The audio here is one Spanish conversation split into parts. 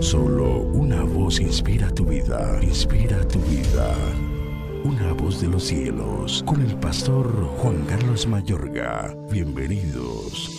Solo una voz inspira tu vida, inspira tu vida. Una voz de los cielos, con el pastor Juan Carlos Mayorga. Bienvenidos.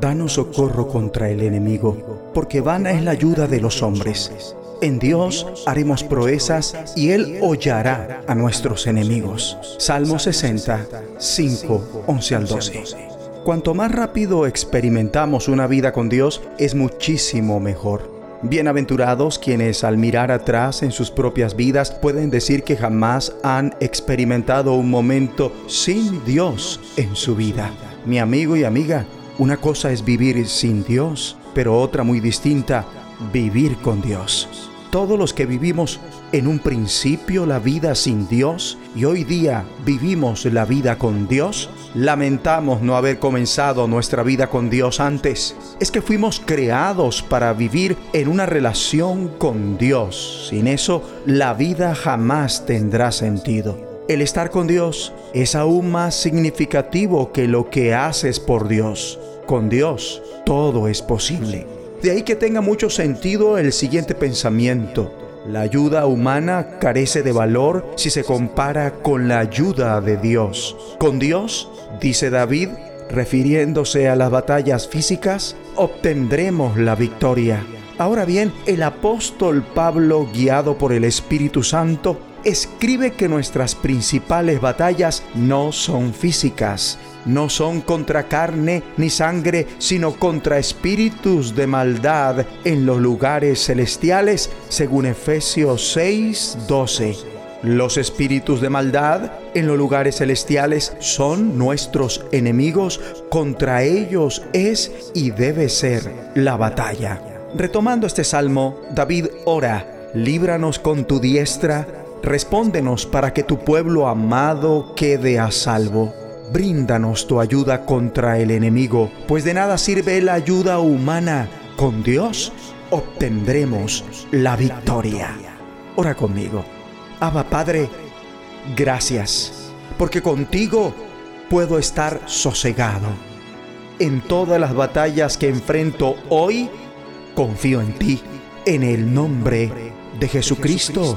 Danos socorro contra el enemigo, porque vana es la ayuda de los hombres. En Dios haremos proezas y Él hollará a nuestros enemigos. Salmo 60, 5, 11 al 12. Cuanto más rápido experimentamos una vida con Dios, es muchísimo mejor. Bienaventurados quienes al mirar atrás en sus propias vidas pueden decir que jamás han experimentado un momento sin Dios en su vida. Mi amigo y amiga, una cosa es vivir sin Dios, pero otra muy distinta, vivir con Dios todos los que vivimos en un principio la vida sin Dios y hoy día vivimos la vida con Dios, lamentamos no haber comenzado nuestra vida con Dios antes. Es que fuimos creados para vivir en una relación con Dios. Sin eso, la vida jamás tendrá sentido. El estar con Dios es aún más significativo que lo que haces por Dios. Con Dios todo es posible. De ahí que tenga mucho sentido el siguiente pensamiento. La ayuda humana carece de valor si se compara con la ayuda de Dios. Con Dios, dice David, refiriéndose a las batallas físicas, obtendremos la victoria. Ahora bien, el apóstol Pablo, guiado por el Espíritu Santo, escribe que nuestras principales batallas no son físicas, no son contra carne ni sangre, sino contra espíritus de maldad en los lugares celestiales, según Efesios 6, 12. Los espíritus de maldad en los lugares celestiales son nuestros enemigos, contra ellos es y debe ser la batalla. Retomando este salmo, David ora, líbranos con tu diestra, respóndenos para que tu pueblo amado quede a salvo bríndanos tu ayuda contra el enemigo, pues de nada sirve la ayuda humana. Con Dios obtendremos la victoria. Ora conmigo. Abba Padre, gracias, porque contigo puedo estar sosegado. En todas las batallas que enfrento hoy, confío en ti, en el nombre de Jesucristo.